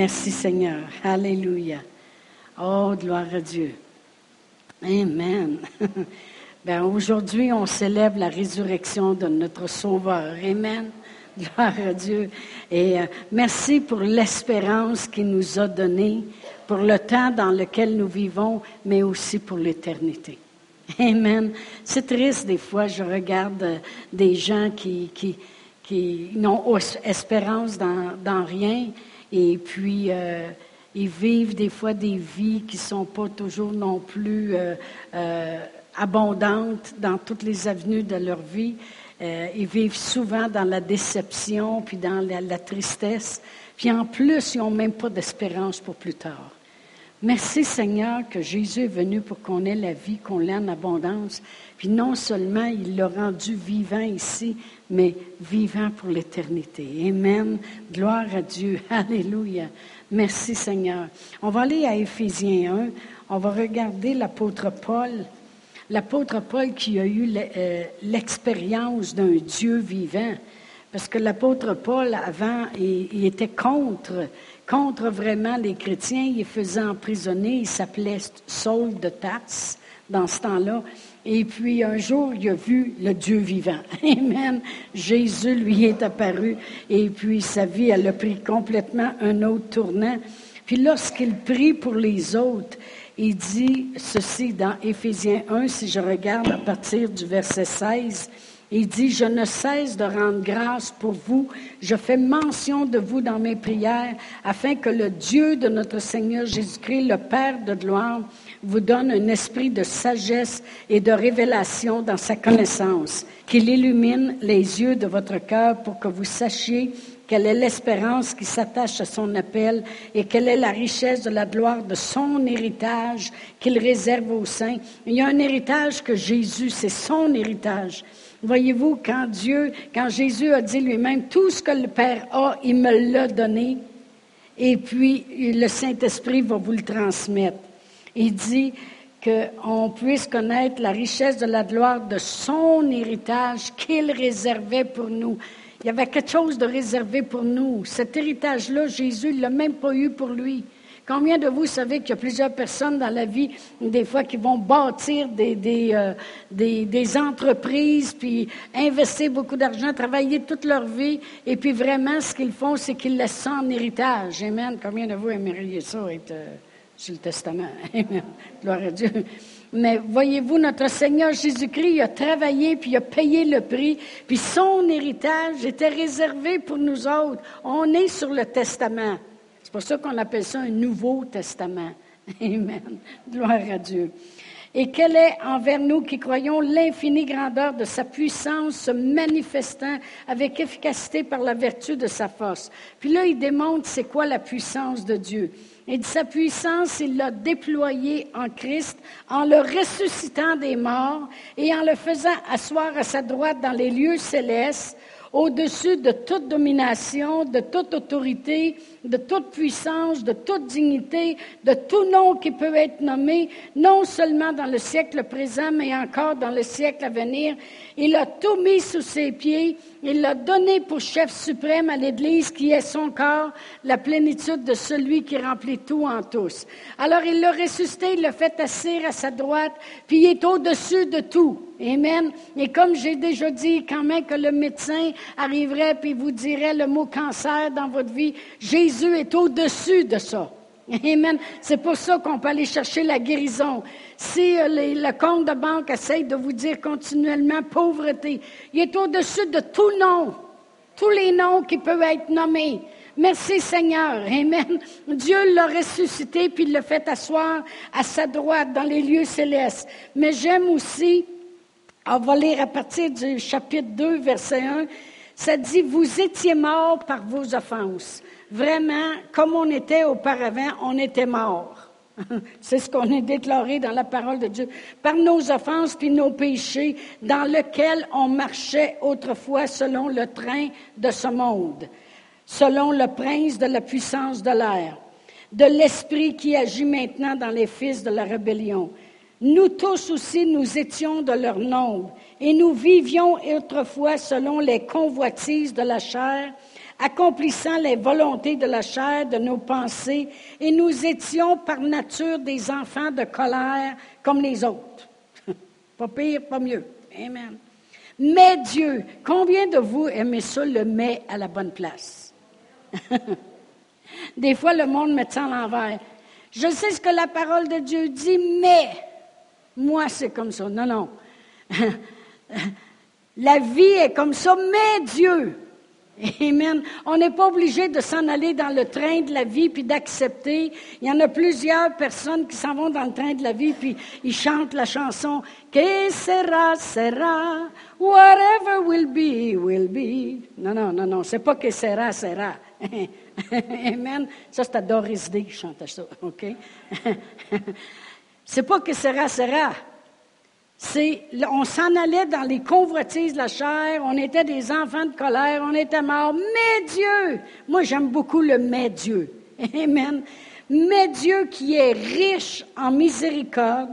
Merci Seigneur. Alléluia. Oh, gloire à Dieu. Amen. Ben, aujourd'hui, on célèbre la résurrection de notre Sauveur. Amen. Gloire à Dieu. Et euh, merci pour l'espérance qu'il nous a donnée, pour le temps dans lequel nous vivons, mais aussi pour l'éternité. Amen. C'est triste des fois, je regarde euh, des gens qui, qui, qui n'ont espérance dans, dans, rien et puis euh, ils vivent des fois des vies qui ne sont pas toujours non plus euh, euh, abondantes dans toutes les avenues de leur vie. Ils vivent souvent dans la déception puis dans la, la tristesse. Puis en plus, ils n'ont même pas d'espérance pour plus tard. Merci Seigneur que Jésus est venu pour qu'on ait la vie, qu'on l'ait en abondance. Puis non seulement il l'a rendu vivant ici, mais vivant pour l'éternité. Amen. Gloire à Dieu. Alléluia. Merci Seigneur. On va aller à Éphésiens 1. On va regarder l'apôtre Paul. L'apôtre Paul qui a eu euh, l'expérience d'un Dieu vivant. Parce que l'apôtre Paul, avant, il, était contre, contre vraiment les chrétiens. Il faisait emprisonner. Il s'appelait Saul de Tarse dans ce temps-là. Et puis un jour, il a vu le Dieu vivant. Amen. Jésus lui est apparu et puis sa vie, elle a pris complètement un autre tournant. Puis lorsqu'il prie pour les autres, il dit ceci dans Éphésiens 1, si je regarde à partir du verset 16, il dit, je ne cesse de rendre grâce pour vous, je fais mention de vous dans mes prières, afin que le Dieu de notre Seigneur Jésus-Christ, le Père de gloire, vous donne un esprit de sagesse et de révélation dans sa connaissance, qu'il illumine les yeux de votre cœur pour que vous sachiez quelle est l'espérance qui s'attache à son appel et quelle est la richesse de la gloire de son héritage qu'il réserve aux saints. Il y a un héritage que Jésus, c'est son héritage. Voyez-vous, quand Dieu, quand Jésus a dit lui-même, tout ce que le Père a, il me l'a donné, et puis le Saint-Esprit va vous le transmettre. Il dit qu'on puisse connaître la richesse de la gloire de son héritage qu'il réservait pour nous. Il y avait quelque chose de réservé pour nous. Cet héritage-là, Jésus ne l'a même pas eu pour lui. Combien de vous savez qu'il y a plusieurs personnes dans la vie, des fois, qui vont bâtir des, euh, des, des entreprises, puis investir beaucoup d'argent, travailler toute leur vie, et puis vraiment, ce qu'ils font, c'est qu'ils laissent ça en héritage. Amen. Combien de vous aimeriez ça être... Euh, sur le testament? Gloire à Dieu. Mais voyez-vous, notre Seigneur Jésus-Christ a travaillé, puis a payé le prix, puis son héritage était réservé pour nous autres. On est sur le testament. C'est pour ça qu'on appelle ça un Nouveau Testament. Amen. Gloire à Dieu. Et quelle est envers nous qui croyons l'infinie grandeur de sa puissance se manifestant avec efficacité par la vertu de sa force? Puis là, il démontre c'est quoi la puissance de Dieu. Et de sa puissance, il l'a déployé en Christ en le ressuscitant des morts et en le faisant asseoir à sa droite dans les lieux célestes au-dessus de toute domination, de toute autorité, de toute puissance, de toute dignité, de tout nom qui peut être nommé, non seulement dans le siècle présent, mais encore dans le siècle à venir. Il a tout mis sous ses pieds. Il l'a donné pour chef suprême à l'Église qui est son corps, la plénitude de celui qui remplit tout en tous. Alors il l'a ressuscité, il l'a fait asseoir à sa droite, puis il est au-dessus de tout. Amen. Et comme j'ai déjà dit, quand même que le médecin arriverait puis vous dirait le mot cancer dans votre vie, Jésus est au-dessus de ça. Amen. C'est pour ça qu'on peut aller chercher la guérison. Si euh, le compte de banque essaye de vous dire continuellement pauvreté, il est au-dessus de tout nom, tous les noms qui peuvent être nommés. Merci Seigneur. Amen. Dieu l'a ressuscité puis il l'a fait asseoir à sa droite dans les lieux célestes. Mais j'aime aussi on va lire à partir du chapitre 2, verset 1. Ça dit, vous étiez morts par vos offenses. Vraiment, comme on était auparavant, on était morts. C'est ce qu'on est déclaré dans la parole de Dieu. Par nos offenses et nos péchés, dans lesquels on marchait autrefois selon le train de ce monde, selon le prince de la puissance de l'air, de l'esprit qui agit maintenant dans les fils de la rébellion nous tous aussi, nous étions de leur nombre, et nous vivions autrefois selon les convoitises de la chair, accomplissant les volontés de la chair, de nos pensées, et nous étions par nature des enfants de colère comme les autres. pas pire, pas mieux. Amen. Mais Dieu, combien de vous aimez ça, le mais à la bonne place? Des fois, le monde met ça en l'envers. Je sais ce que la parole de Dieu dit, mais moi, c'est comme ça. Non, non. la vie est comme ça, mais Dieu. Amen. On n'est pas obligé de s'en aller dans le train de la vie puis d'accepter. Il y en a plusieurs personnes qui s'en vont dans le train de la vie puis ils chantent la chanson Que sera, sera, whatever will be, will be. Non, non, non, non, c'est pas que sera, sera. Amen. Ça, c'est à Doris Day qui chante ça, OK? c'est pas que sera, sera. C'est, on s'en allait dans les convoitises de la chair, on était des enfants de colère, on était morts. Mais Dieu, moi j'aime beaucoup le mais Dieu. Amen. Mais Dieu qui est riche en miséricorde,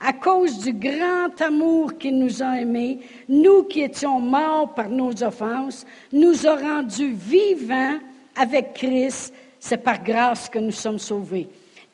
à cause du grand amour qu'il nous a aimés, nous qui étions morts par nos offenses, nous a rendus vivants avec Christ, c'est par grâce que nous sommes sauvés.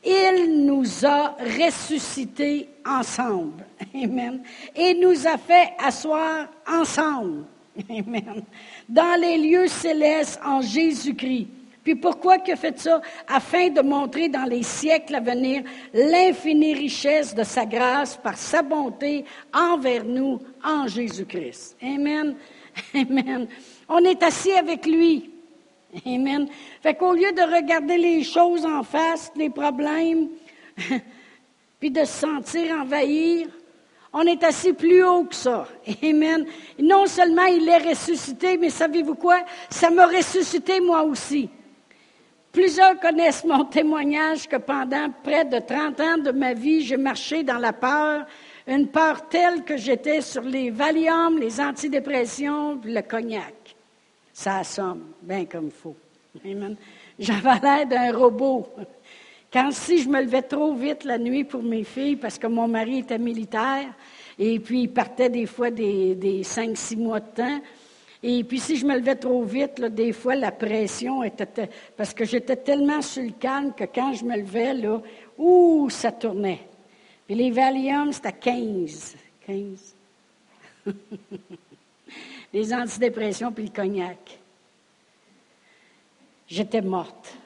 Il nous a ressuscités ensemble. Amen. Et nous a fait asseoir ensemble. Amen. Dans les lieux célestes en Jésus-Christ. Puis pourquoi a fait ça? Afin de montrer dans les siècles à venir l'infinie richesse de sa grâce par sa bonté envers nous en Jésus-Christ. Amen. Amen. On est assis avec lui. Amen. Fait qu'au lieu de regarder les choses en face, les problèmes, puis de se sentir envahir, on est assis plus haut que ça. Amen. Non seulement il est ressuscité, mais savez-vous quoi? Ça m'a ressuscité moi aussi. Plusieurs connaissent mon témoignage que pendant près de 30 ans de ma vie, j'ai marché dans la peur, une peur telle que j'étais sur les Valium, les antidépressions, le cognac ça assomme, bien comme il faut. J'avais l'air d'un robot. Quand si je me levais trop vite la nuit pour mes filles, parce que mon mari était militaire, et puis il partait des fois des, des 5-6 mois de temps, et puis si je me levais trop vite, des fois la pression était... Parce que j'étais tellement sur le calme que quand je me levais, là, ouh, ça tournait. Puis les Valium, c'était 15. 15. les antidépressions puis le cognac. J'étais morte,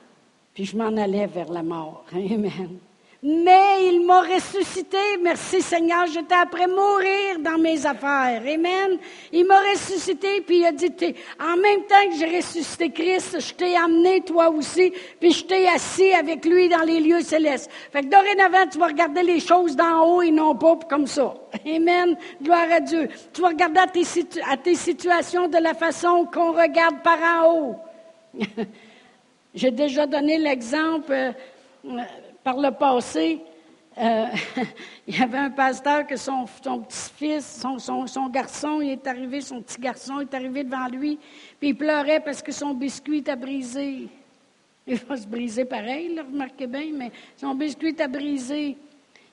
puis je m'en allais vers la mort. Amen. Mais il m'a ressuscité. Merci Seigneur, j'étais après mourir dans mes affaires. Amen. Il m'a ressuscité, puis il a dit, en même temps que j'ai ressuscité Christ, je t'ai amené toi aussi, puis je t'ai assis avec lui dans les lieux célestes. Fait que dorénavant, tu vas regarder les choses d'en haut et non pas comme ça. Amen. Gloire à Dieu. Tu vas regarder à tes, à tes situations de la façon qu'on regarde par en haut. j'ai déjà donné l'exemple. Par le passé, euh, il y avait un pasteur que son, petit-fils, son, garçon, il est arrivé, son petit garçon est arrivé devant lui, puis il pleurait parce que son biscuit était brisé. Il va se briser pareil, là, remarquez bien, mais son biscuit était brisé.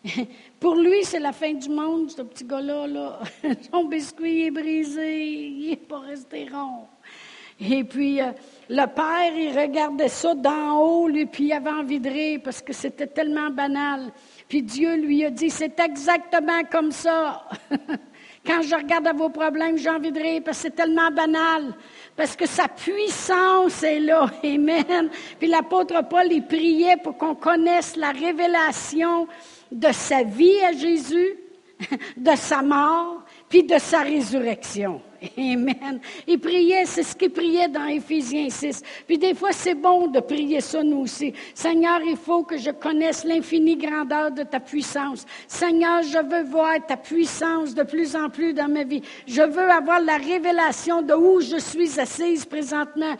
Pour lui, c'est la fin du monde, ce petit gars-là. Là. Son biscuit est brisé, il n'est pas resté rond. Et puis, euh, le père, il regardait ça d'en haut, lui, puis il avait envie de rire parce que c'était tellement banal. Puis Dieu lui a dit, c'est exactement comme ça. Quand je regarde à vos problèmes, j'ai envie de rire parce que c'est tellement banal. Parce que sa puissance est là. Amen. Puis l'apôtre Paul, il priait pour qu'on connaisse la révélation de sa vie à Jésus, de sa mort, puis de sa résurrection. Amen. Il priait, c'est ce qu'il priait dans Éphésiens 6. Puis des fois, c'est bon de prier ça nous aussi. Seigneur, il faut que je connaisse l'infinie grandeur de ta puissance. Seigneur, je veux voir ta puissance de plus en plus dans ma vie. Je veux avoir la révélation de où je suis assise présentement.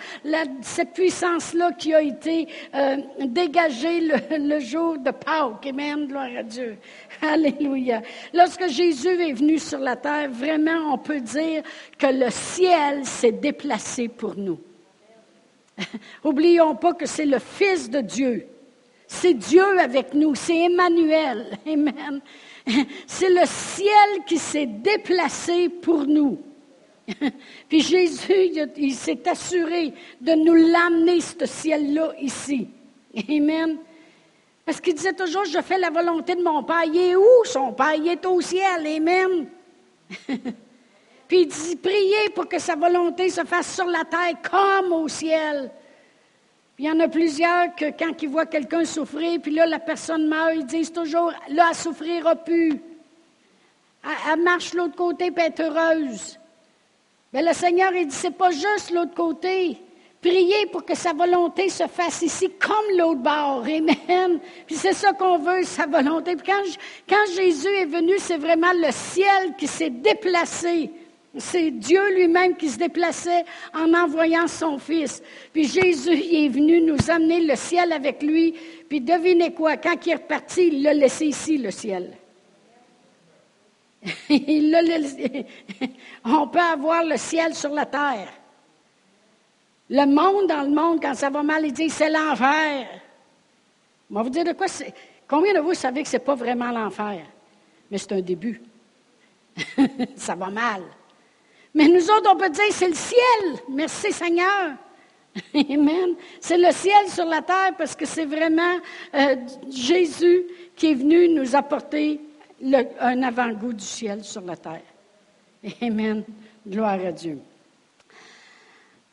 cette puissance-là qui a été euh, dégagée le, le jour de Pâques. Amen. Gloire à Dieu. Alléluia. Lorsque Jésus est venu sur la terre, vraiment, on peut dire que le ciel s'est déplacé pour nous. Oublions pas que c'est le Fils de Dieu. C'est Dieu avec nous, c'est Emmanuel. Amen. C'est le ciel qui s'est déplacé pour nous. Puis Jésus, il, s'est assuré de nous l'amener, ce ciel-là, ici. Amen. Parce qu'il disait toujours, je fais la volonté de mon Père. Il est où? Son Père? Il est au ciel. Amen. Puis il dit, priez pour que sa volonté se fasse sur la terre comme au ciel. Puis il y en a plusieurs que quand ils voient quelqu'un souffrir, puis là, la personne meurt, ils disent toujours, là, elle souffrira plus. Elle, marche l'autre côté, puis elle est heureuse. Mais le Seigneur, il dit, c'est pas juste l'autre côté. Priez pour que sa volonté se fasse ici comme l'autre bord. Amen. Puis c'est ça qu'on veut, sa volonté. Puis quand, quand Jésus est venu, c'est vraiment le ciel qui s'est déplacé. C'est Dieu lui-même qui se déplaçait en envoyant son Fils. Puis Jésus est venu nous amener le ciel avec lui. Puis devinez quoi, quand il est reparti, il l'a laissé ici, le ciel. On peut avoir le ciel sur la terre. Le monde dans le monde, quand ça va mal, il dit c'est l'enfer. On vous dire de quoi. Combien de vous savez que ce n'est pas vraiment l'enfer? Mais c'est un début. ça va mal. Mais nous autres, on peut dire c'est le ciel. Merci Seigneur. Amen. C'est le ciel sur la terre parce que c'est vraiment euh, Jésus qui est venu nous apporter un avant-goût du ciel sur la terre. Amen. Gloire à Dieu.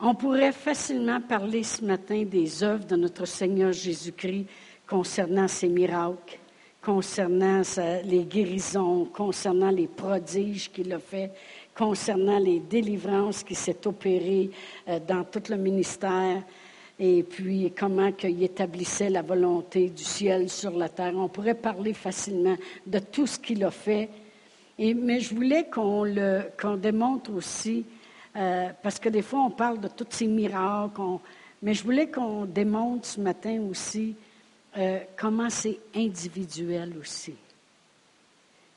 On pourrait facilement parler ce matin des œuvres de notre Seigneur Jésus-Christ concernant ses miracles, concernant les guérisons, concernant les prodiges qu'il a fait, concernant les délivrances qui s'est opérées euh, dans tout le ministère et puis comment il établissait la volonté du ciel sur la terre. On pourrait parler facilement de tout ce qu'il a fait. mais je voulais qu'on démontre aussi, euh, parce que des fois on parle de tous ces miracles, mais je voulais qu'on démontre ce matin aussi euh, comment c'est individuel aussi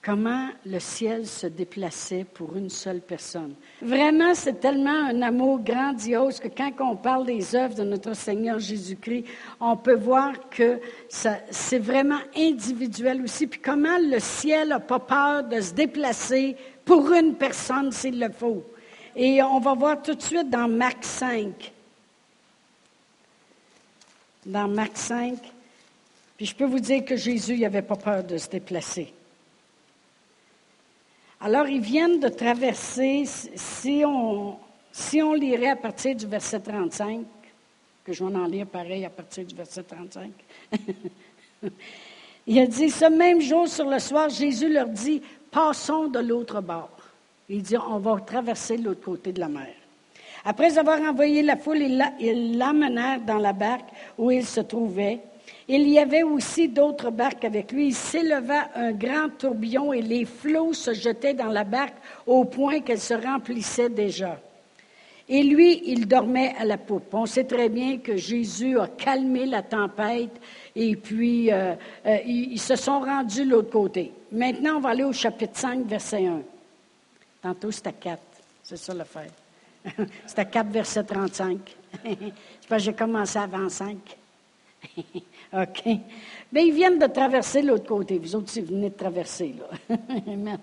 comment le ciel se déplaçait pour une seule personne. Vraiment, c'est tellement un amour grandiose que quand on parle des œuvres de notre Seigneur Jésus-Christ, on peut voir que c'est vraiment individuel aussi. Puis comment le ciel n'a pas peur de se déplacer pour une personne s'il le faut. Et on va voir tout de suite dans Marc 5. Dans Marc 5. Puis je peux vous dire que Jésus n'avait pas peur de se déplacer. Alors, ils viennent de traverser, si on, lirait à partir du verset 35, que je vais en lire pareil à partir du verset 35. il a dit, ce même jour, sur le soir, Jésus leur dit, passons de l'autre bord. Il dit, on va traverser l'autre côté de la mer. Après avoir envoyé la foule, ils l'amenèrent dans la barque où il se trouvait il y avait aussi d'autres barques avec lui. Il s'éleva un grand tourbillon et les flots se jetaient dans la barque au point qu'elle se remplissait déjà. Et lui, il dormait à la poupe. On sait très bien que Jésus a calmé la tempête et puis euh, euh, ils, se sont rendus de l'autre côté. Maintenant, on va aller au chapitre 5, verset 1. Tantôt, c'était 4. C'est ça l'affaire. c'était 4, verset 35. Je pense que j'ai commencé avant 5. OK. Bien, ils viennent de traverser l'autre côté. Vous autres, vous venez de traverser, là. Amen.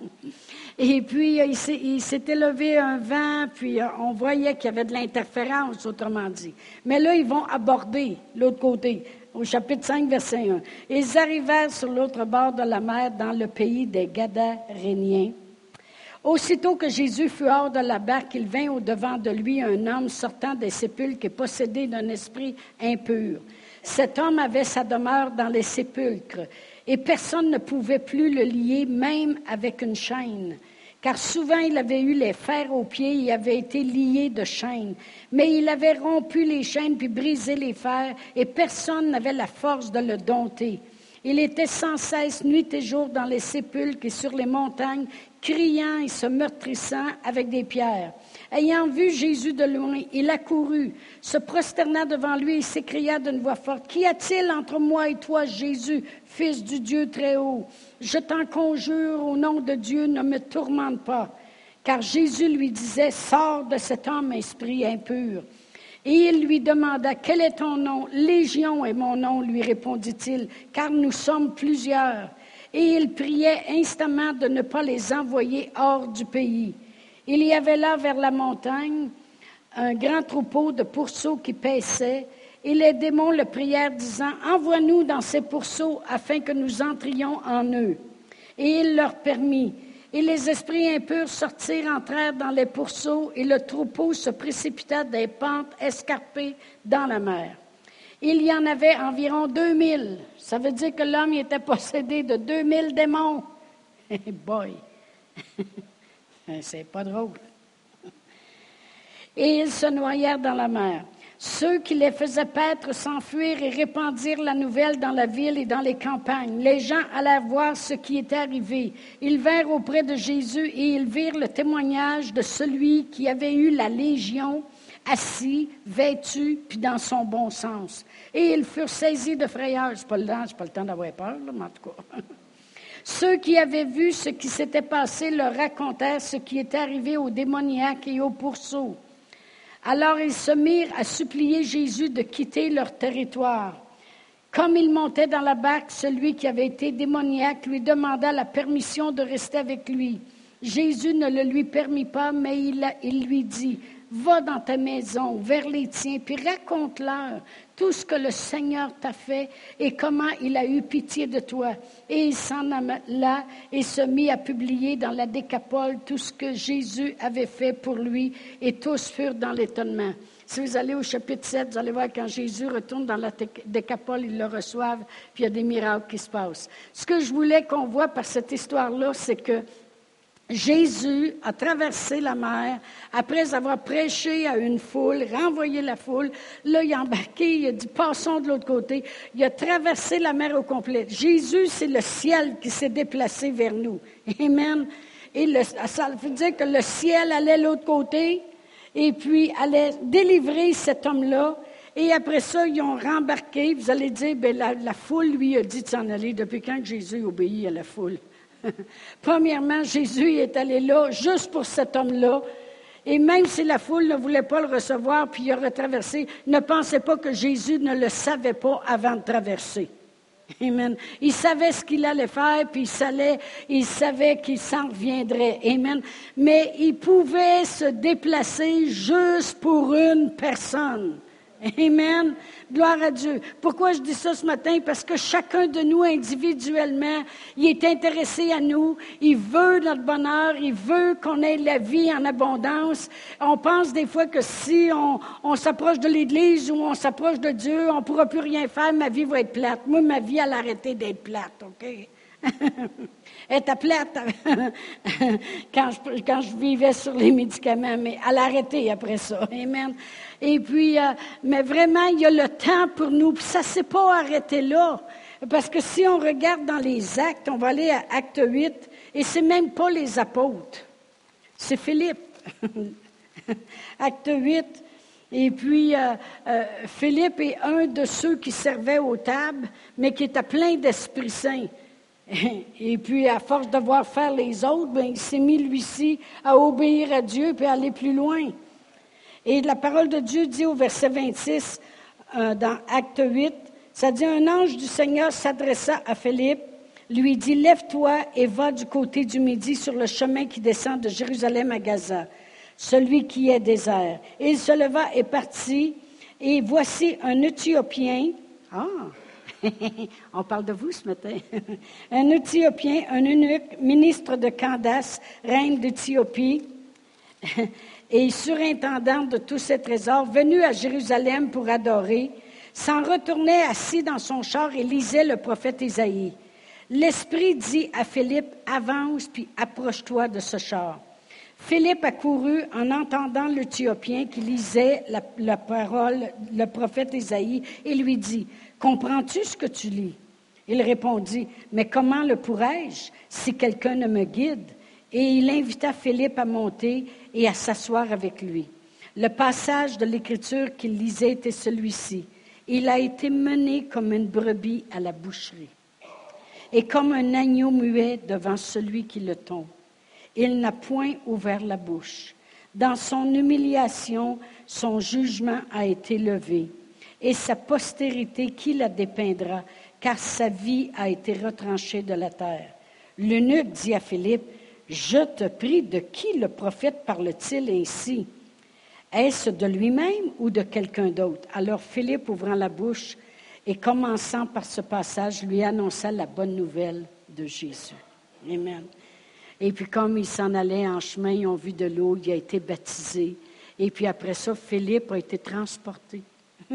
Et puis, euh, il s'est élevé un vent, puis euh, on voyait qu'il y avait de l'interférence, autrement dit. Mais là, ils vont aborder l'autre côté, au chapitre 5, verset 1. Ils arrivèrent sur l'autre bord de la mer, dans le pays des Gadaréniens. Aussitôt que Jésus fut hors de la barque, il vint au-devant de lui un homme sortant des sépulcres et possédé d'un esprit impur. Cet homme avait sa demeure dans les sépulcres et personne ne pouvait plus le lier, même avec une chaîne. Car souvent il avait eu les fers aux pieds et avait été lié de chaînes. Mais il avait rompu les chaînes puis brisé les fers et personne n'avait la force de le dompter. Il était sans cesse nuit et jour dans les sépulcres et sur les montagnes, criant et se meurtrissant avec des pierres. Ayant vu Jésus de loin, il accourut, se prosterna devant lui et s'écria d'une voix forte, Qu'y a-t-il entre moi et toi, Jésus, Fils du Dieu très haut Je t'en conjure, au nom de Dieu, ne me tourmente pas. Car Jésus lui disait, Sors de cet homme, esprit impur. Et il lui demanda, Quel est ton nom? Légion est mon nom, lui répondit-il, car nous sommes plusieurs. Et il priait instamment de ne pas les envoyer hors du pays. Il y avait là vers la montagne un grand troupeau de pourceaux qui paissaient, et les démons le prièrent, disant, Envoie-nous dans ces pourceaux afin que nous entrions en eux. Et il leur permit. Et les esprits impurs sortirent, entrèrent dans les pourceaux, et le troupeau se précipita des pentes escarpées dans la mer. Il y en avait environ 2000. Ça veut dire que l'homme était possédé de 2000 démons. Hey boy! C'est pas drôle. Et ils se noyèrent dans la mer. Ceux qui les faisaient paître s'enfuirent et répandirent la nouvelle dans la ville et dans les campagnes. Les gens allèrent voir ce qui était arrivé. Ils vinrent auprès de Jésus et ils virent le témoignage de celui qui avait eu la légion, assis, vêtu, puis dans son bon sens. Et ils furent saisis de frayeur. C'est pas pas le temps d'avoir peur, mais en tout cas. Ceux qui avaient vu ce qui s'était passé leur racontèrent ce qui était arrivé aux démoniaques et aux pourceaux. Alors ils se mirent à supplier Jésus de quitter leur territoire. Comme il montait dans la barque, celui qui avait été démoniaque lui demanda la permission de rester avec lui. Jésus ne le lui permit pas, mais il lui dit, va dans ta maison, vers les tiens, puis raconte-leur tout ce que le Seigneur t'a fait et comment il a eu pitié de toi. Et il s'en alla et se mit à publier dans la décapole tout ce que Jésus avait fait pour lui, et tous furent dans l'étonnement. Si vous allez au chapitre 7, vous allez voir quand Jésus retourne dans la décapole, ils le reçoivent, puis il y a des miracles qui se passent. Ce que je voulais qu'on voit par cette histoire-là, c'est que Jésus a traversé la mer après avoir prêché à une foule, renvoyé la foule. Là, il a embarqué, il a dit passons de l'autre côté. Il a traversé la mer au complet. Jésus, c'est le ciel qui s'est déplacé vers nous. Amen. Et ça veut dire que le ciel allait de l'autre côté et puis allait délivrer cet homme-là. Et après ça, ils ont rembarqué. Vous allez dire, ben, la, la foule lui a dit de s'en aller. Depuis quand Jésus obéit à la foule? Premièrement, Jésus est allé là juste pour cet homme-là. Et même si la foule ne voulait pas le recevoir, puis il aurait traversé, ne pensez pas que Jésus ne le savait pas avant de traverser. Amen. Il savait ce qu'il allait faire, puis il savait, il savait qu'il s'en reviendrait. Amen. Mais il pouvait se déplacer juste pour une personne. Amen. Gloire à Dieu. Pourquoi je dis ça ce matin? Parce que chacun de nous individuellement, il est intéressé à nous. Il veut notre bonheur. Il veut qu'on ait la vie en abondance. On pense des fois que si on, s'approche de l'Église ou on s'approche de Dieu, on ne pourra plus rien faire. Ma vie va être plate. Moi, ma vie, elle a arrêté d'être plate. OK? Elle était plate quand je, quand je vivais sur les médicaments, mais elle a arrêté après ça. Amen. Et puis, euh, mais vraiment, il y a le temps pour nous. Puis ça ne s'est pas arrêté là. Parce que si on regarde dans les actes, on va aller à acte 8, et c'est même pas les apôtres. C'est Philippe. acte 8. Et puis, euh, euh, Philippe est un de ceux qui servaient aux tables, mais qui était plein d'Esprit Saint. Et puis, à force de voir faire les autres, ben, il s'est mis lui-ci à obéir à Dieu et à aller plus loin. Et la parole de Dieu dit au verset 26 euh, dans Acte 8, ça dit, un ange du Seigneur s'adressa à Philippe, lui dit, lève-toi et va du côté du midi sur le chemin qui descend de Jérusalem à Gaza, celui qui est désert. Et il se leva et partit, et voici un Éthiopien. Ah! On parle de vous ce matin. un Éthiopien, un eunuque, ministre de Candace, reine d'Éthiopie, et surintendant de tous ses trésors, venu à Jérusalem pour adorer, s'en retournait assis dans son char et lisait le prophète Isaïe. L'Esprit dit à Philippe, avance puis approche-toi de ce char. Philippe accourut en entendant l'Éthiopien qui lisait la, la, parole, le prophète Isaïe, et lui dit, Comprends-tu ce que tu lis? Il répondit, Mais comment le pourrais-je si quelqu'un ne me guide? Et il invita Philippe à monter et à s'asseoir avec lui. Le passage de l'Écriture qu'il lisait était celui-ci. Il a été mené comme une brebis à la boucherie et comme un agneau muet devant celui qui le tombe. Il n'a point ouvert la bouche. Dans son humiliation, son jugement a été levé et sa postérité qui la dépeindra, car sa vie a été retranchée de la terre. L'eunuque dit à Philippe, Je te prie, de qui le prophète parle-t-il ainsi? Est-ce de lui-même ou de quelqu'un d'autre? Alors Philippe, ouvrant la bouche et commençant par ce passage, lui annonça la bonne nouvelle de Jésus. Amen. Et puis comme il s'en allait en chemin, ils ont vu de l'eau, il a été baptisé. Et puis après ça, Philippe a été transporté.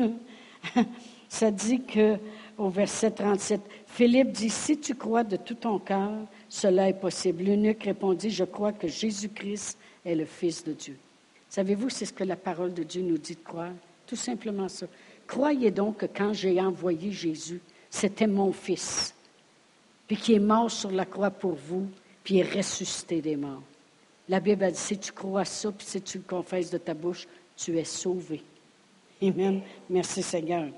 ça dit que au verset 37, Philippe dit, si tu crois de tout ton cœur, cela est possible. L'eunuque répondit, je crois que Jésus-Christ est le Fils de Dieu. Savez-vous, c'est ce que la parole de Dieu nous dit de croire? Tout simplement ça. Croyez donc que quand j'ai envoyé Jésus, c'était mon Fils, puis qui est mort sur la croix pour vous, puis est ressuscité des morts. La Bible a dit, si tu crois ça, puis si tu le confesses de ta bouche, tu es sauvé. Amen. Merci Seigneur.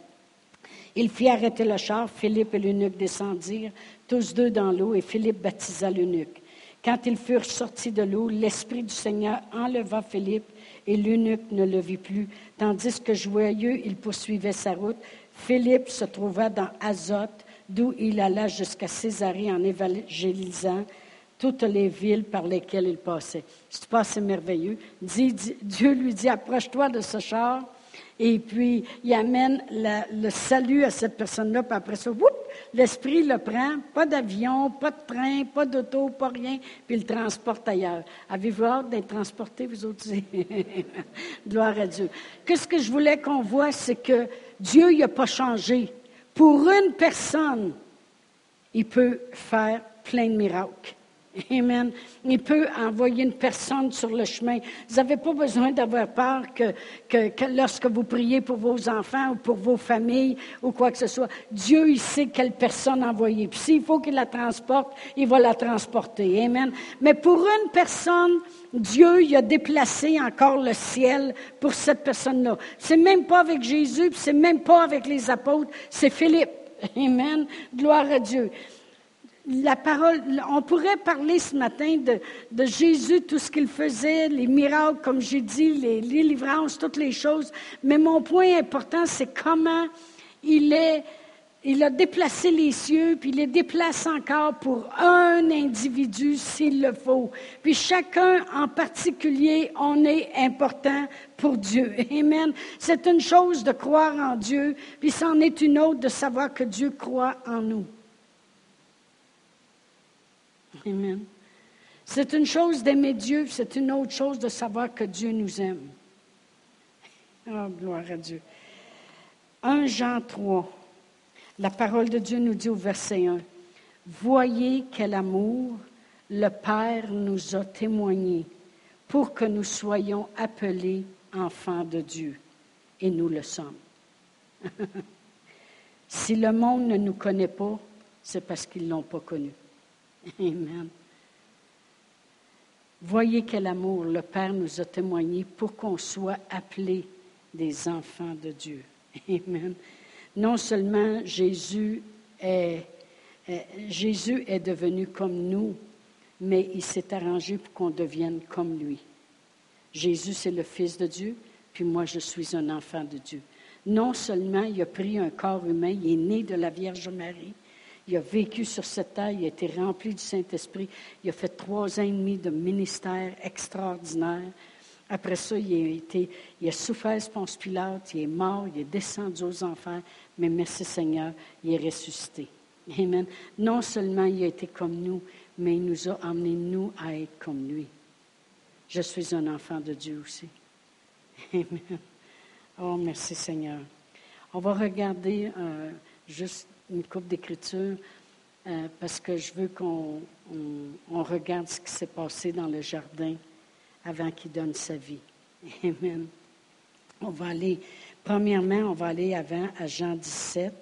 Il fit arrêter le char, Philippe et l'eunuque descendirent, tous deux dans l'eau, et Philippe baptisa l'eunuque. Quand ils furent sortis de l'eau, l'Esprit du Seigneur enleva Philippe, et l'eunuque ne le vit plus, tandis que joyeux il poursuivait sa route. Philippe se trouva dans Azote, d'où il alla jusqu'à Césarée en évangélisant toutes les villes par lesquelles il passait. C'est pas assez merveilleux. Dieu lui dit, approche-toi de ce char et puis, il amène le salut à cette personne-là, puis après ça, l'esprit le prend, pas d'avion, pas de train, pas d'auto, pas rien, puis il le transporte ailleurs. Avez-vous hâte d'être transporté, vous autres? Gloire à Dieu. Qu'est-ce que je voulais qu'on voit, c'est que Dieu, n'a pas changé. Pour une personne, il peut faire plein de miracles. Amen. Il peut envoyer une personne sur le chemin. Vous n'avez pas besoin d'avoir peur que, lorsque vous priez pour vos enfants ou pour vos familles ou quoi que ce soit, Dieu, il sait quelle personne envoyer. Puis s'il faut qu'il la transporte, il va la transporter. Amen. Mais pour une personne, Dieu, il a déplacé encore le ciel pour cette personne-là. C'est même pas avec Jésus, c'est même pas avec les apôtres, c'est Philippe. Amen. Gloire à Dieu on pourrait parler ce matin de, Jésus, tout ce qu'il faisait, les miracles, comme j'ai dit, les, les, livrances, toutes les choses. Mais mon point important, c'est comment il est, il a déplacé les cieux, puis il les déplace encore pour un individu s'il le faut. Puis chacun en particulier, on est important pour Dieu. Amen. C'est une chose de croire en Dieu, puis c'en est une autre de savoir que Dieu croit en nous. Amen. C'est une chose d'aimer Dieu, c'est une autre chose de savoir que Dieu nous aime. Oh, gloire à Dieu. 1 Jean 3, la parole de Dieu nous dit au verset 1, Voyez quel amour le Père nous a témoigné pour que nous soyons appelés enfants de Dieu. Et nous le sommes. si le monde ne nous connaît pas, c'est parce qu'ils ne l'ont pas connu. Amen. Voyez quel amour le Père nous a témoigné pour qu'on soit appelés des enfants de Dieu. Amen. Non seulement Jésus est, Jésus est devenu comme nous, mais il s'est arrangé pour qu'on devienne comme lui. Jésus, c'est le Fils de Dieu, puis moi, je suis un enfant de Dieu. Non seulement il a pris un corps humain, il est né de la Vierge Marie, il a vécu sur cette terre, il a été rempli du Saint-Esprit. Il a fait trois ans et demi de ministère extraordinaire. Après ça, il a, été, il a souffert Ponce Pilate, il est mort, il est descendu aux enfers, mais merci Seigneur, il est ressuscité. Amen. Non seulement il a été comme nous, mais il nous a emmenés, nous, à être comme lui. Je suis un enfant de Dieu aussi. Amen. Oh, merci Seigneur. On va regarder euh, juste une coupe d'écriture euh, parce que je veux qu'on regarde ce qui s'est passé dans le jardin avant qu'il donne sa vie. Amen. On va aller, premièrement, on va aller avant à Jean 17.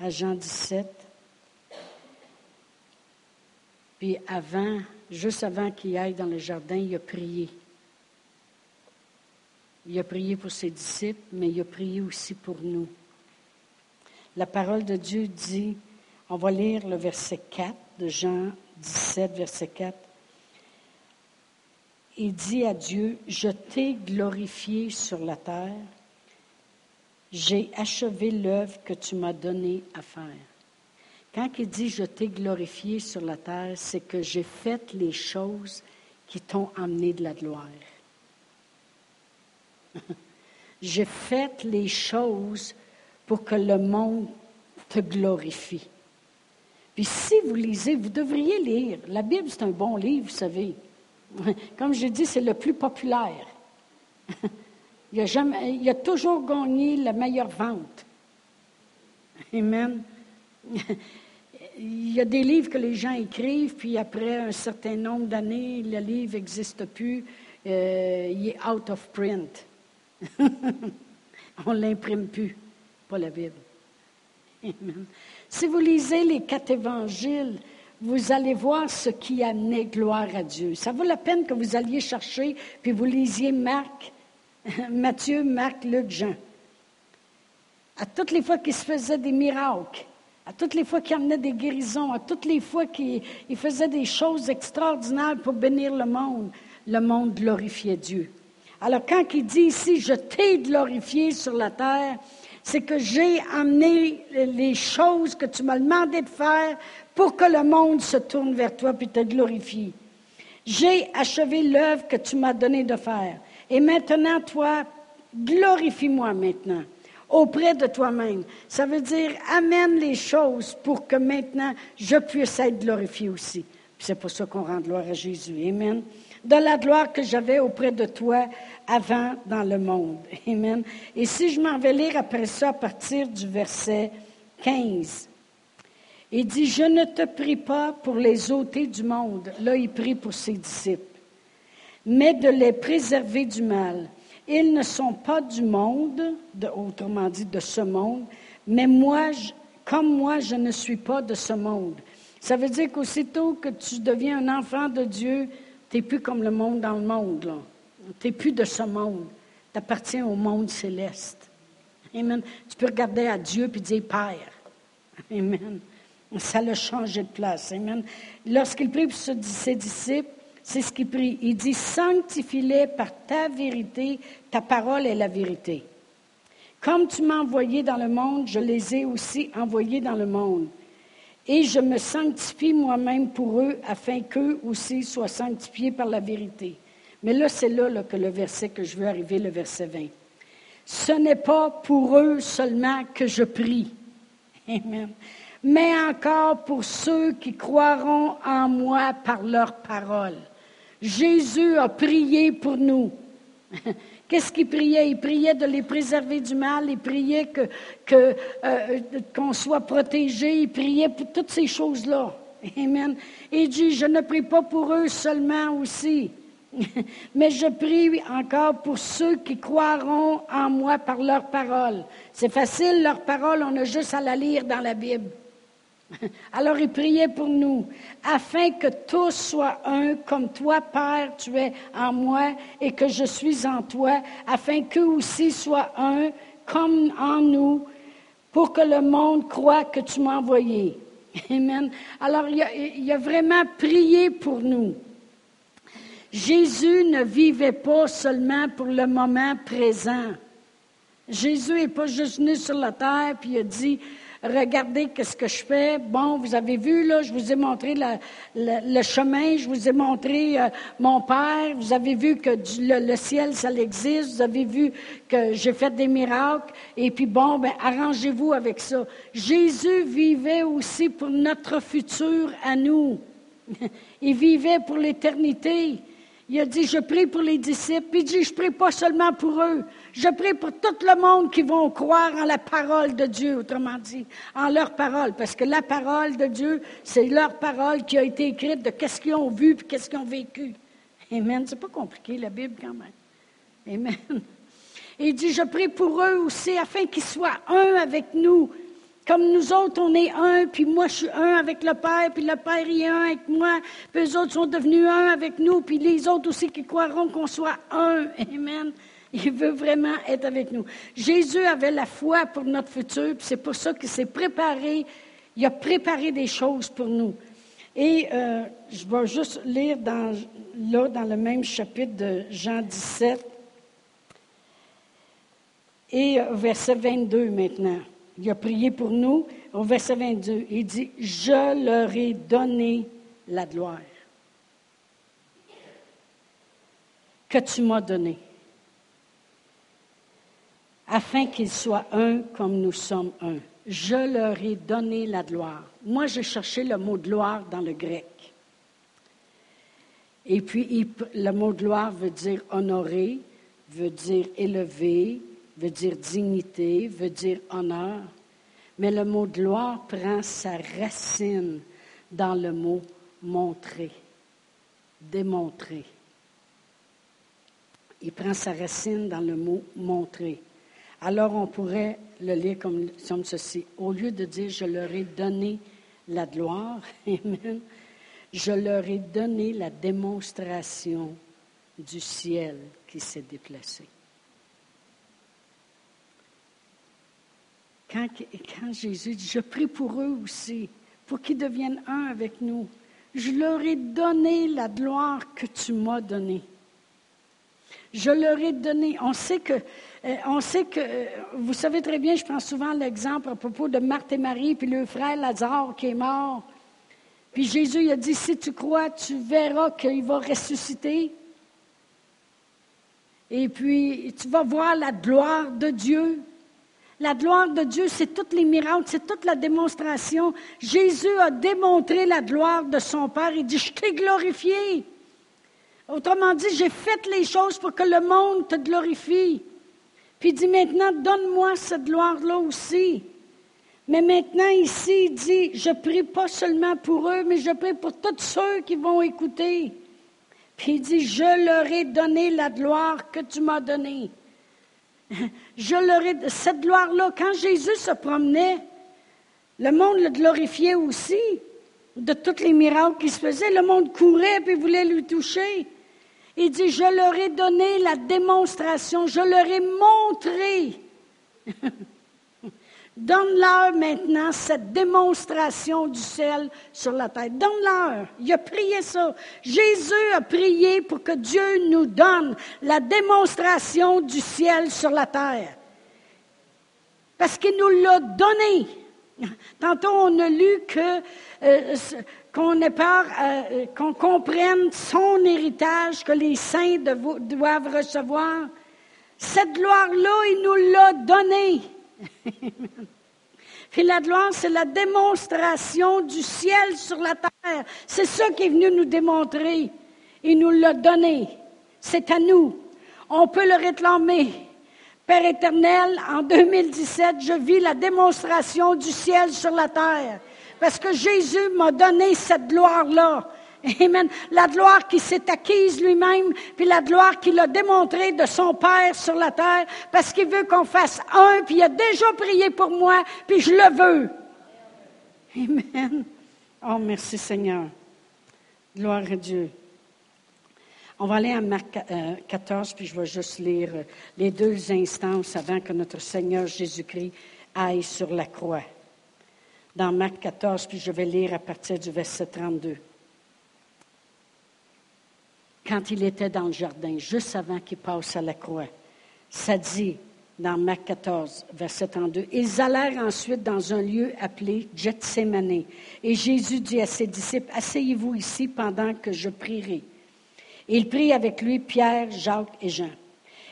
À Jean 17. Puis avant, juste avant qu'il aille dans le jardin, il a prié. Il a prié pour ses disciples, mais il a prié aussi pour nous. La parole de Dieu dit, on va lire le verset 4 de Jean 17, verset 4. Il dit à Dieu, je t'ai glorifié sur la terre, j'ai achevé l'œuvre que tu m'as donnée à faire. Quand il dit je t'ai glorifié sur la terre, c'est que j'ai fait les choses qui t'ont amené de la gloire. j'ai fait les choses pour que le monde te glorifie. Puis si vous lisez, vous devriez lire. La Bible, c'est un bon livre, vous savez. Comme je dis, c'est le plus populaire. Il a, a toujours gagné la meilleure vente. Amen. Il y a des livres que les gens écrivent, puis après un certain nombre d'années, le livre n'existe plus, euh, il est out of print. On ne l'imprime plus, la Bible. Si vous lisez les quatre évangiles, vous allez voir ce qui amenait gloire à Dieu. Ça vaut la peine que vous alliez chercher, puis vous lisiez Marc, Matthieu, Marc, Luc, Jean. À toutes les fois qu'il se faisait des miracles, à toutes les fois qu'il amenait des guérisons, à toutes les fois qu'il faisait des choses extraordinaires pour bénir le monde, le monde glorifiait Dieu. Alors quand il dit ici, je t'ai glorifié sur la terre, c'est que j'ai amené les choses que tu m'as demandé de faire pour que le monde se tourne vers toi et te glorifie. J'ai achevé l'œuvre que tu m'as donné de faire. Et maintenant, toi, glorifie-moi maintenant auprès de toi-même. Ça veut dire, amène les choses pour que maintenant je puisse être glorifié aussi. C'est pour ça qu'on rend gloire à Jésus. Amen. De la gloire que j'avais auprès de toi avant dans le monde. Amen. Et si je m'en vais lire après ça à partir du verset 15. Il dit, je ne te prie pas pour les ôter du monde. Là, il prie pour ses disciples. Mais de les préserver du mal. Ils ne sont pas du monde, autrement dit de ce monde, mais moi, comme moi, je ne suis pas de ce monde. Ça veut dire qu'aussitôt que tu deviens un enfant de Dieu, tu n'es plus comme le monde dans le monde. Là. Tu n'es plus de ce monde. Tu appartiens au monde céleste. Amen. Tu peux regarder à Dieu et dire Père. Amen. Ça l'a changé de place. Amen. Lorsqu'il prie pour ses disciples, c'est ce qu'il prie. Il dit Sanctifie-les par ta vérité, ta parole est la vérité. Comme tu m'as envoyé dans le monde, je les ai aussi envoyés dans le monde. Et je me sanctifie moi-même pour eux, afin qu'eux aussi soient sanctifiés par la vérité. Mais là, c'est là, que le verset que je veux arriver, le verset 20. Ce n'est pas pour eux seulement que je prie. Mais encore pour ceux qui croiront en moi par leur parole. Jésus a prié pour nous. Qu'est-ce qu'il priait? Il priait de les préserver du mal, il priait que, que, euh, qu'on soit protégé, il priait pour toutes ces choses-là. Amen. Il dit, je ne prie pas pour eux seulement aussi, Mais je prie encore pour ceux qui croiront en moi par leur parole. C'est facile, leur parole, on a juste à la lire dans la Bible. Alors il priait pour nous, afin que tous soient un, comme toi, Père, tu es en moi et que je suis en toi, afin qu'eux aussi soient un, comme en nous, pour que le monde croit que tu m'as envoyé. Amen. Alors il a, vraiment prié pour nous. Jésus ne vivait pas seulement pour le moment présent. Jésus n'est pas juste venu sur la terre puis il a dit Regardez qu'est-ce que je fais. Bon, vous avez vu, là, je vous ai montré le chemin, je vous ai montré euh, mon Père, vous avez vu que le, ciel, ça existe, vous avez vu que j'ai fait des miracles, et puis bon, ben, arrangez-vous avec ça. Jésus vivait aussi pour notre futur à nous. il vivait pour l'éternité. Il a dit, je prie pour les disciples. Il dit, je prie pas seulement pour eux. Je prie pour tout le monde qui vont croire en la parole de Dieu, autrement dit, en leur parole. Parce que la parole de Dieu, c'est leur parole qui a été écrite de qu'est-ce qu'ils ont vu et qu'est-ce qu'ils ont vécu. Amen. C'est pas compliqué, la Bible, quand même. Amen. Et il dit, je prie pour eux aussi afin qu'ils soient un avec nous comme nous autres, on est un, puis moi je suis un avec le Père, puis le Père est un avec moi, puis les autres sont devenus un avec nous, puis les autres aussi qui croiront qu'on soit un. Amen. Il veut vraiment être avec nous. Jésus avait la foi pour notre futur, c'est pour ça qu'il s'est préparé. Il a préparé des choses pour nous. Et euh, je vais juste lire dans, là, dans le même chapitre de Jean 17, et euh, verset 22 maintenant. il a prié pour nous. Au verset 22, il dit, je leur ai donné la gloire que tu m'as donné, afin qu'ils soient un comme nous sommes un. Je leur ai donné la gloire. Moi, j'ai cherché le mot gloire dans le grec. Et puis, le mot gloire veut dire honorer, veut dire élever, veut dire dignité, veut dire honneur. Mais le mot gloire prend sa racine dans le mot montrer, démontrer. Il prend sa racine dans le mot montrer. Alors on pourrait le lire comme, ceci. Au lieu de dire je leur ai donné la gloire, je leur ai donné la démonstration du ciel qui s'est déplacé. Quand, Jésus dit, je prie pour eux aussi, pour qu'ils deviennent un avec nous, je leur ai donné la gloire que tu m'as donnée. Je leur ai donné. On sait que, euh, euh, vous savez très bien, je prends souvent l'exemple à propos de Marthe et Marie, puis le frère Lazare qui est mort. Puis Jésus il a dit, si tu crois, tu verras qu'il va ressusciter. Et puis, tu vas voir la gloire de Dieu. La gloire de Dieu, c'est tous les miracles, c'est toute la démonstration. Jésus a démontré la gloire de son Père. Il dit, je t'ai glorifié. Autrement dit, j'ai fait les choses pour que le monde te glorifie. Puis il dit, maintenant, donne-moi cette gloire-là aussi. Mais maintenant, ici, il dit, je prie pas seulement pour eux, mais je prie pour tous ceux qui vont écouter. Puis il dit, je leur ai donné la gloire que tu m'as donnée. Je leur ai, cette gloire-là, quand Jésus se promenait, le monde le glorifiait aussi de tous les miracles qui se faisaient. Le monde courait et voulait lui toucher. Il dit, je leur ai donné la démonstration, je leur ai montré Donne-leur maintenant cette démonstration du ciel sur la terre. Donne-leur. Il a prié ça. Jésus a prié pour que Dieu nous donne la démonstration du ciel sur la terre. Parce qu'il nous l'a donné. Tantôt, on a lu que euh, qu'on euh, qu'on comprenne son héritage que les saints doivent recevoir. Cette gloire-là, il nous l'a donnée. Puis la gloire, c'est la démonstration du ciel sur la terre. C'est ça qui est venu nous démontrer. Il nous l'a donné. C'est à nous. On peut le réclamer. Père éternel, en 2017, je vis la démonstration du ciel sur la terre. Parce que Jésus m'a donné cette gloire-là. Amen. La gloire qui s'est acquise lui-même, puis la gloire qu'il a démontrée de son Père sur la terre, parce qu'il veut qu'on fasse un, puis il a déjà prié pour moi, puis je le veux. Amen. Oh, merci Seigneur. Gloire à Dieu. On va aller à Marc 14, euh, puis je vais juste lire euh, les deux instances avant que notre Seigneur Jésus-Christ aille sur la croix. Dans Marc 14, puis je vais lire à partir du verset 32 quand il était dans le jardin, juste avant qu'il passe à la croix. Ça dit dans Marc 14, verset 32, Ils allèrent ensuite dans un lieu appelé Gethsemane. Et Jésus dit à ses disciples, Asseyez-vous ici pendant que je prierai. Il prit avec lui Pierre, Jacques et Jean.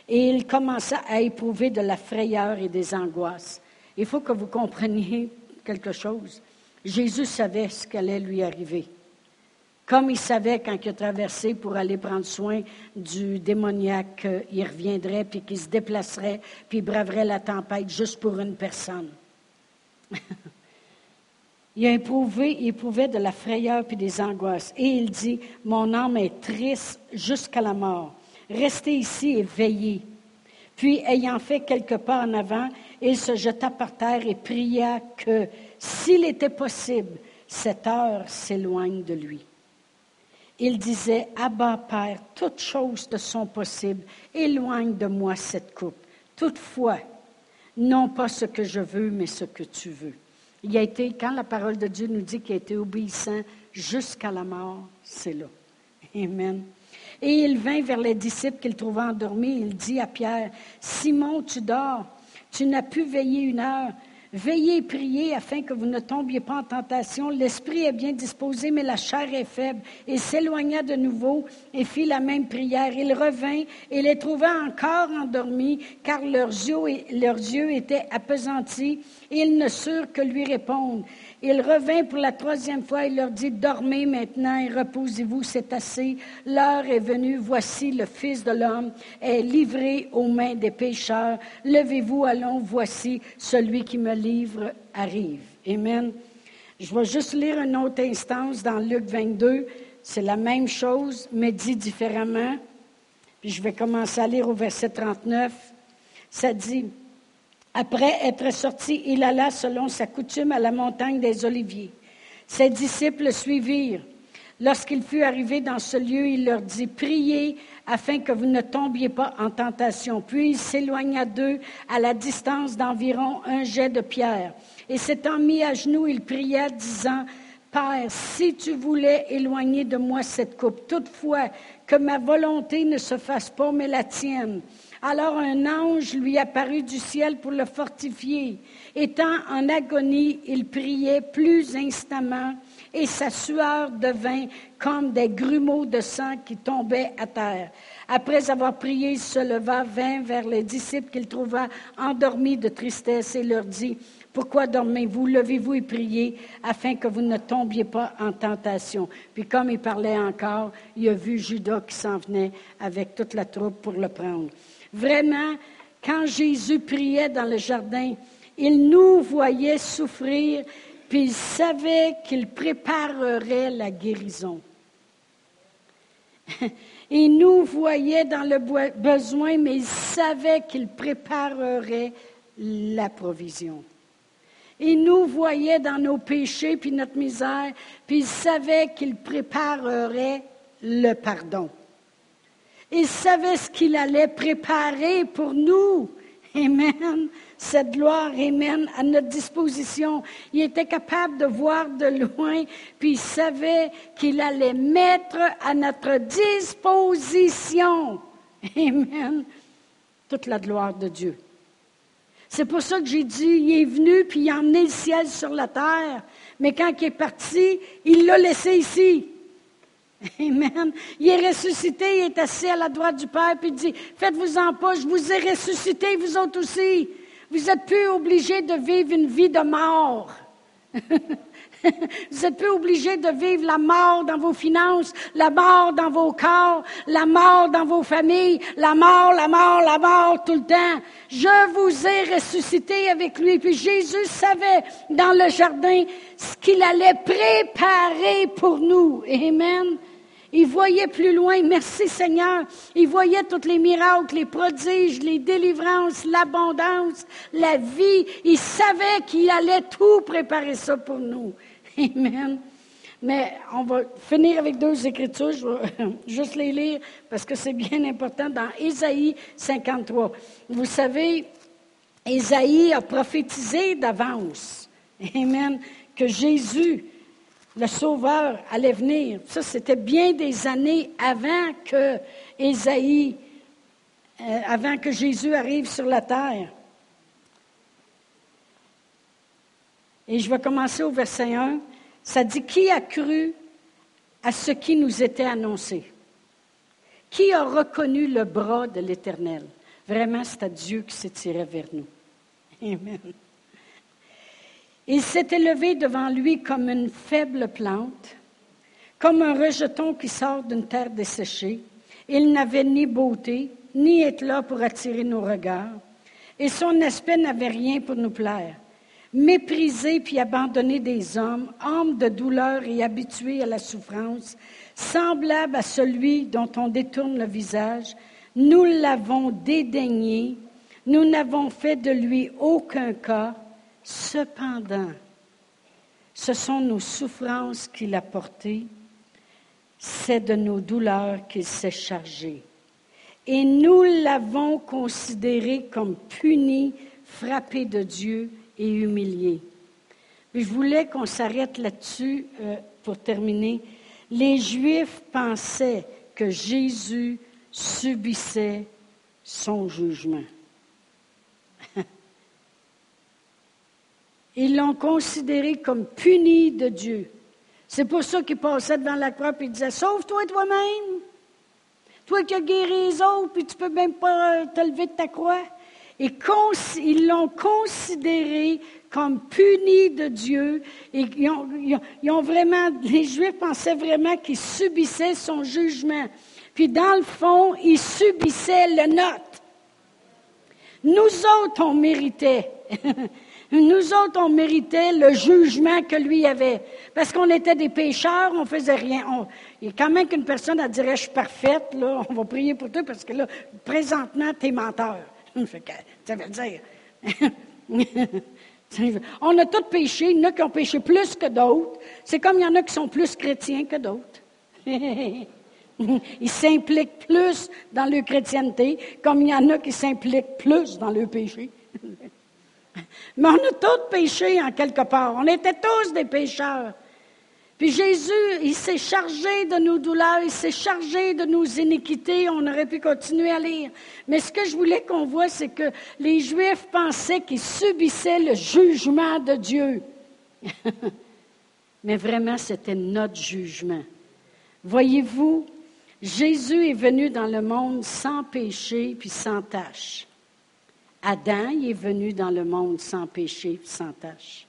Et il commença à éprouver de la frayeur et des angoisses. Il faut que vous compreniez quelque chose. Jésus savait ce qu'allait lui arriver. Comme il savait quand il a traversé pour aller prendre soin du démoniaque, qu'il reviendrait, puis qu'il se déplacerait, puis il braverait la tempête juste pour une personne. il éprouvait de la frayeur puis des angoisses. Et il dit, mon âme est triste jusqu'à la mort. Restez ici et veillez. Puis, ayant fait quelques pas en avant, il se jeta par terre et pria que, s'il était possible, cette heure s'éloigne de lui il disait, Abba Père, toutes choses te sont possibles, éloigne de moi cette coupe. Toutefois, non pas ce que je veux, mais ce que tu veux. Il a été, quand la parole de Dieu nous dit qu'il a été obéissant jusqu'à la mort, c'est là. Amen. Et il vint vers les disciples qu'il trouvait endormis. Il dit à Pierre, Simon, tu dors, tu n'as pu veiller une heure. Veillez et priez afin que vous ne tombiez pas en tentation. L'esprit est bien disposé, mais la chair est faible. Il s'éloigna de nouveau et fit la même prière. Il revint et les trouva encore endormis, car leurs yeux, leurs yeux étaient appesantis, et ils ne surent que lui répondre. Il revint pour la troisième fois et leur dit, Dormez maintenant et reposez-vous, c'est assez. L'heure est venue, voici le Fils de l'homme est livré aux mains des pécheurs. Levez-vous, allons, voici celui qui me livre arrive. Amen. Je vais juste lire une autre instance dans Luc 22. C'est la même chose, mais dit différemment. Puis je vais commencer à lire au verset 39. Ça dit, après être sorti, il alla selon sa coutume à la montagne des Oliviers. Ses disciples le suivirent. Lorsqu'il fut arrivé dans ce lieu, il leur dit, Priez afin que vous ne tombiez pas en tentation. Puis il s'éloigna d'eux à la distance d'environ un jet de pierre. Et s'étant mis à genoux, il pria, disant, Père, si tu voulais éloigner de moi cette coupe, toutefois que ma volonté ne se fasse pas, mais la tienne. Alors un ange lui apparut du ciel pour le fortifier. Étant en agonie, il priait plus instamment et sa sueur devint comme des grumeaux de sang qui tombaient à terre. Après avoir prié, il se leva, vint vers les disciples qu'il trouva endormis de tristesse et leur dit, pourquoi dormez-vous? Levez-vous et priez afin que vous ne tombiez pas en tentation. Puis comme il parlait encore, il a vu Judas qui s'en venait avec toute la troupe pour le prendre. Vraiment, quand Jésus priait dans le jardin, il nous voyait souffrir, puis il savait qu'il préparerait la guérison. Il nous voyait dans le besoin, mais il savait qu'il préparerait la provision. Il nous voyait dans nos péchés puis notre misère, puis il savait qu'il préparerait le pardon. Il savait ce qu'il allait préparer pour nous. Amen. Cette gloire, Amen, à notre disposition. Il était capable de voir de loin, puis il savait qu'il allait mettre à notre disposition. Amen. Toute la gloire de Dieu. C'est pour ça que j'ai dit, il est venu, puis il a emmené le ciel sur la terre. Mais quand il est parti, il l'a laissé ici. Amen. Il est ressuscité, il est assis à la droite du Père, puis dit, faites-vous-en pas, je vous ai ressuscité, vous autres aussi. Vous n'êtes plus obligés de vivre une vie de mort. Vous êtes plus obligés de vivre la mort dans vos finances, la mort dans vos corps, la mort dans vos familles, la mort, la mort, la mort tout le temps. Je vous ai ressuscité avec lui. Puis Jésus savait dans le jardin ce qu'il allait préparer pour nous. Amen. Il voyait plus loin, merci Seigneur. Il voyait tous les miracles, les prodiges, les délivrances, l'abondance, la vie. Il savait qu'il allait tout préparer ça pour nous. Amen. Mais on va finir avec deux écritures, je vais juste les lire parce que c'est bien important dans Ésaïe 53. Vous savez, Ésaïe a prophétisé d'avance, Amen, que Jésus le Sauveur allait venir. Ça, c'était bien des années avant que Ésaïe, euh, avant que Jésus arrive sur la terre. Et je vais commencer au verset 1. Ça dit, qui a cru à ce qui nous était annoncé? Qui a reconnu le bras de l'Éternel? Vraiment, c'est à Dieu qui s'est tiré vers nous. Amen. Il s'est élevé devant lui comme une faible plante, comme un rejeton qui sort d'une terre desséchée. Il n'avait ni beauté, ni éclat pour attirer nos regards, et son aspect n'avait rien pour nous plaire. Méprisé puis abandonné des hommes, homme de douleur et habitué à la souffrance, semblable à celui dont on détourne le visage, nous l'avons dédaigné, nous n'avons fait de lui aucun cas, Cependant, ce sont nos souffrances qu'il a portées, c'est de nos douleurs qu'il s'est chargé. Et nous l'avons considéré comme puni, frappé de Dieu et humilié. je voulais qu'on s'arrête là-dessus euh, pour terminer. Les Juifs pensaient que Jésus subissait son jugement. Ils l'ont considéré comme puni de Dieu. C'est pour ça qu'il passait devant la croix et disait Sauve-toi toi-même. Toi qui as guéri les autres, puis tu peux même pas euh, te lever de ta croix. Et ils l'ont considéré comme puni de Dieu. Ils ont vraiment, les Juifs pensaient vraiment qu'ils subissaient son jugement. Puis dans le fond, ils subissaient le nôtre. Nous autres, on méritait. Nous autres, on méritait le jugement que lui avait. Parce qu'on était des pécheurs, on faisait rien. il y quand même qu'une personne, elle dirait, je suis parfaite, là, on va prier pour toi parce que là, présentement, tu es menteur. ça veut dire. on a tous péché, il y en a qui ont péché plus que d'autres. C'est comme il y en a qui sont plus chrétiens que d'autres. Ils s'impliquent plus dans leur chrétienté, comme il y en a qui s'impliquent plus dans leur péché. Mais on a tous péché en quelque part. On était tous des pécheurs. Puis Jésus, il s'est chargé de nos douleurs, il s'est chargé de nos iniquités. On aurait pu continuer à lire. Mais ce que je voulais qu'on voit, c'est que les Juifs pensaient qu'ils subissaient le jugement de Dieu. Mais vraiment, c'était notre jugement. Voyez-vous, Jésus est venu dans le monde sans péché puis sans tâche. Adam est venu dans le monde sans péché sans tâche.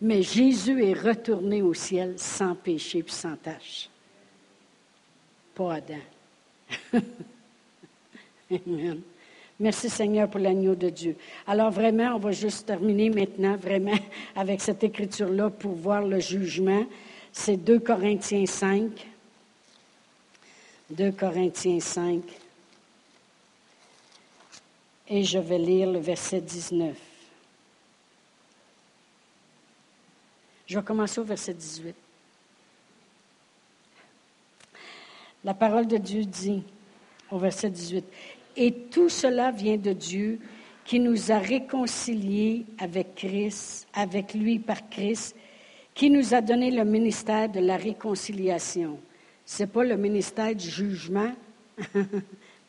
Mais Jésus est retourné au ciel sans péché sans tâche. Pas Adam. Amen. Merci Seigneur pour l'agneau de Dieu. Alors vraiment, on va juste terminer maintenant vraiment avec cette écriture-là pour voir le jugement. C'est 2 Corinthiens 5. 2 Corinthiens 5. Et je vais lire le verset 19. Je vais commencer au verset 18. La parole de Dieu dit au verset 18, Et tout cela vient de Dieu qui nous a réconciliés avec Christ, avec lui par Christ, qui nous a donné le ministère de la réconciliation ce n'est pas le ministère du jugement,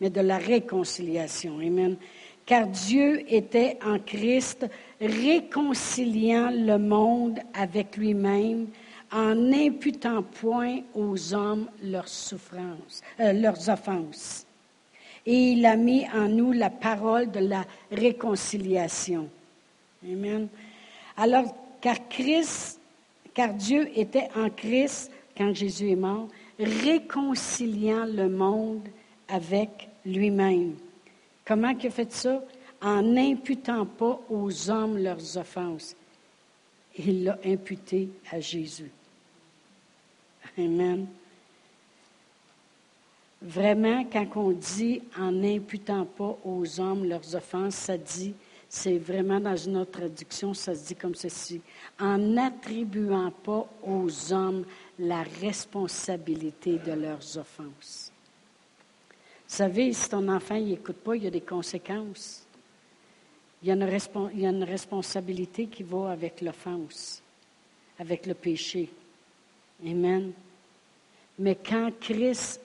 mais de la réconciliation. Amen. Car Dieu était en Christ réconciliant le monde avec lui-même en n'imputant point aux hommes leurs souffrances, euh, leurs offenses. Et il a mis en nous la parole de la réconciliation. Amen. Alors, car Christ, car Dieu était en Christ quand Jésus est mort, réconciliant le monde avec lui-même. Comment il a fait ça? En n'imputant pas aux hommes leurs offenses. Il l'a imputé à Jésus. Amen. Vraiment, quand on dit en n'imputant pas aux hommes leurs offenses, ça dit, c'est vraiment dans une autre traduction, ça se dit comme ceci, en n'attribuant pas aux hommes la responsabilité de leurs offenses. Vous savez, si ton enfant n'écoute pas, il y a des conséquences. Il y, a une il y a une responsabilité qui va avec l'offense, avec le péché. Amen. Mais quand Christ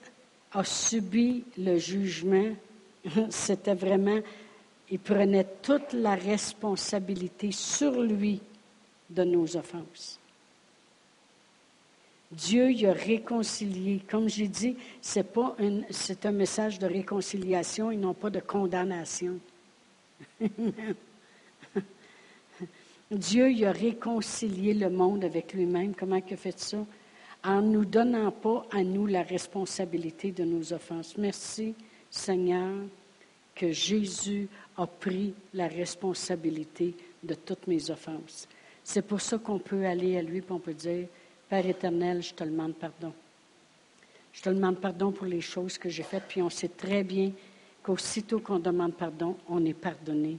a subi le jugement, c'était vraiment, il prenait toute la responsabilité sur lui de nos offenses. Dieu y a réconcilié. Comme j'ai dit, c'est pas un, c'est un message de réconciliation et non pas de condamnation. Dieu y a réconcilié le monde avec lui-même. Comment il a fait ça? En nous donnant pas à nous la responsabilité de nos offenses. Merci, Seigneur, que Jésus a pris la responsabilité de toutes mes offenses. C'est pour ça qu'on peut aller à lui et on peut dire, Père éternel, je te demande pardon. Je te demande pardon pour les choses que j'ai faites, puis on sait très bien qu'aussitôt qu'on demande pardon, on est pardonné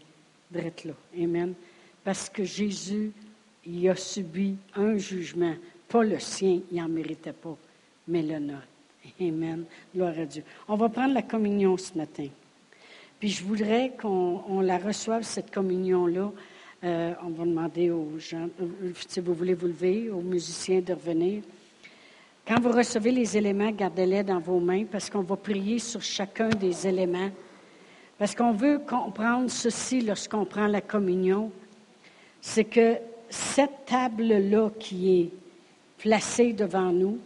d'être là. Amen. Parce que Jésus, il a subi un jugement, pas le sien, il n'en méritait pas, mais le nôtre. Amen. Gloire à Dieu. On va prendre la communion ce matin. Puis je voudrais qu'on la reçoive, cette communion-là, euh, on va demander aux gens, euh, si vous voulez vous lever, aux musiciens de revenir. Quand vous recevez les éléments, gardez-les dans vos mains parce qu'on va prier sur chacun des éléments. Parce qu'on veut comprendre ceci lorsqu'on prend la communion. C'est que cette table-là qui est placée devant nous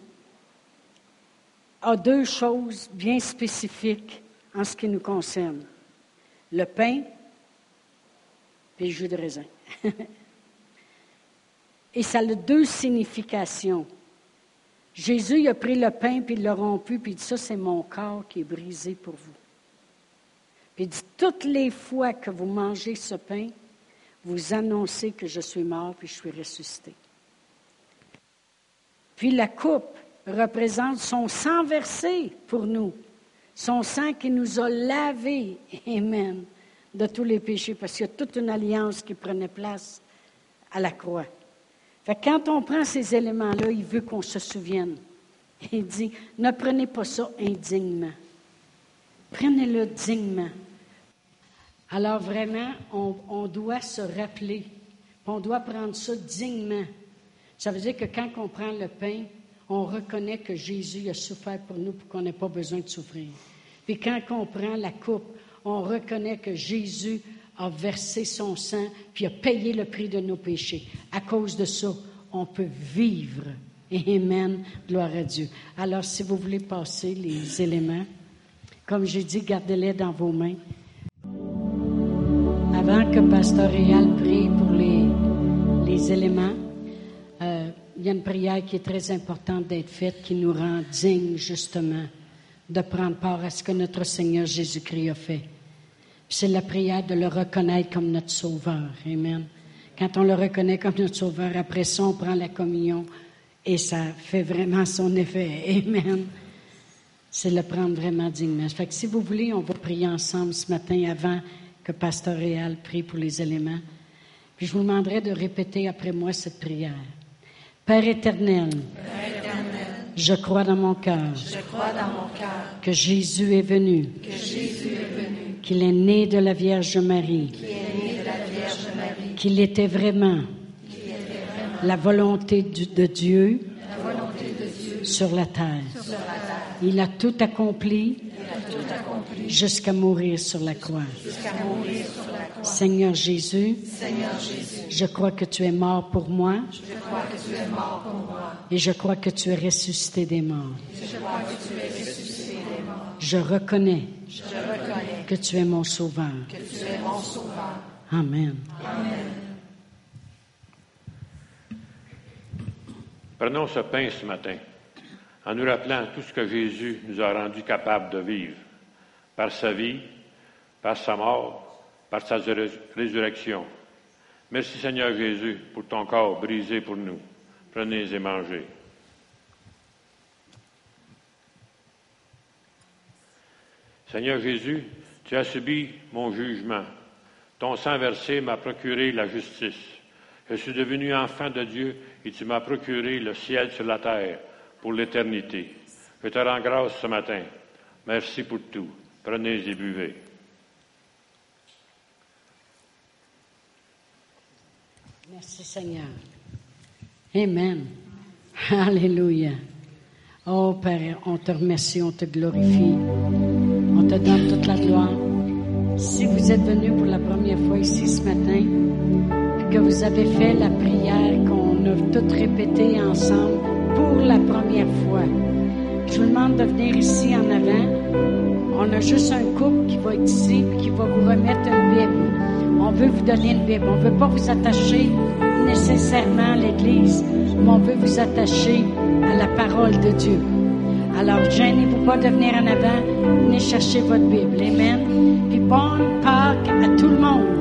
a deux choses bien spécifiques en ce qui nous concerne. Le pain le jus de raisin. et ça a deux significations. Jésus il a pris le pain, puis il l'a rompu, puis il dit, ça c'est mon corps qui est brisé pour vous. Puis il dit, toutes les fois que vous mangez ce pain, vous annoncez que je suis mort, puis je suis ressuscité. Puis la coupe représente son sang versé pour nous, son sang qui nous a lavés, Amen, de tous les péchés, parce qu'il y a toute une alliance qui prenait place à la croix. Fait quand on prend ces éléments-là, il veut qu'on se souvienne. Il dit, ne prenez pas ça indignement. Prenez-le dignement. Alors vraiment, on, doit se rappeler, on doit prendre ça dignement. Ça veut dire que quand on prend le pain, on reconnaît que Jésus a souffert pour nous pour qu'on n'ait pas besoin de souffrir. Puis quand on prend la coupe, on reconnaît que Jésus a versé son sang, puis a payé le prix de nos péchés. À cause de ça, on peut vivre. Amen. Gloire à Dieu. Alors, si vous voulez passer les éléments, comme j'ai dit, gardez-les dans vos mains. Avant que Pasteur Réal prie pour les, éléments, euh, il y a une prière qui est très importante d'être faite, qui nous rend dignes, justement, de prendre part à ce que notre Seigneur Jésus-Christ a fait. C'est la prière de le reconnaître comme notre Sauveur. Amen. Quand on le reconnaît comme notre Sauveur, après ça, on prend la communion et ça fait vraiment son effet. Amen. C'est le prendre vraiment dignement. Fait que si vous voulez, on va prier ensemble ce matin avant que Pasteur Réal prie pour les éléments. Puis je vous demanderai de répéter après moi cette prière. Père éternel, Père éternel je crois dans mon cœur je crois dans mon cœur que Jésus est venu, que Jésus est venu, qu'il est né de la Vierge Marie, qu'il était vraiment la volonté de Dieu sur la terre. Il a tout accompli jusqu'à mourir sur la croix. Seigneur Jésus, je crois que tu es mort pour moi et je crois que tu es ressuscité des morts. Je reconnais que tu es mon sauveur. que tu es mon sauveur. Amen. Prenons ce pain ce matin en nous rappelant tout ce que Jésus nous a rendu capables de vivre par sa vie, par sa mort, par sa rés- résurrection. Merci Seigneur Jésus pour ton corps brisé pour nous. Prenez et mangez. Seigneur Jésus, tu as subi mon jugement. Ton sang versé m'a procuré la justice. Je suis devenu enfant de Dieu et tu m'as procuré le ciel sur la terre pour l'éternité. Je te rends grâce ce matin. Merci pour tout. Prenez et buvez. Merci Seigneur. Amen. Alléluia. Oh Père, on te remercie, on te glorifie. Te donne toute la gloire. Si vous êtes venu pour la première fois ici ce matin, que vous avez fait la prière qu'on a toutes répétée ensemble pour la première fois, je vous demande de venir ici en avant. On a juste un couple qui va être ici puis qui va vous remettre une Bible. On veut vous donner une Bible. On ne veut pas vous attacher nécessairement à l'Église, mais on veut vous attacher à la parole de Dieu. Alors, gênez-vous pas de venir en avant, venez chercher votre Bible. Amen. Puis bonne Pâques à tout le monde.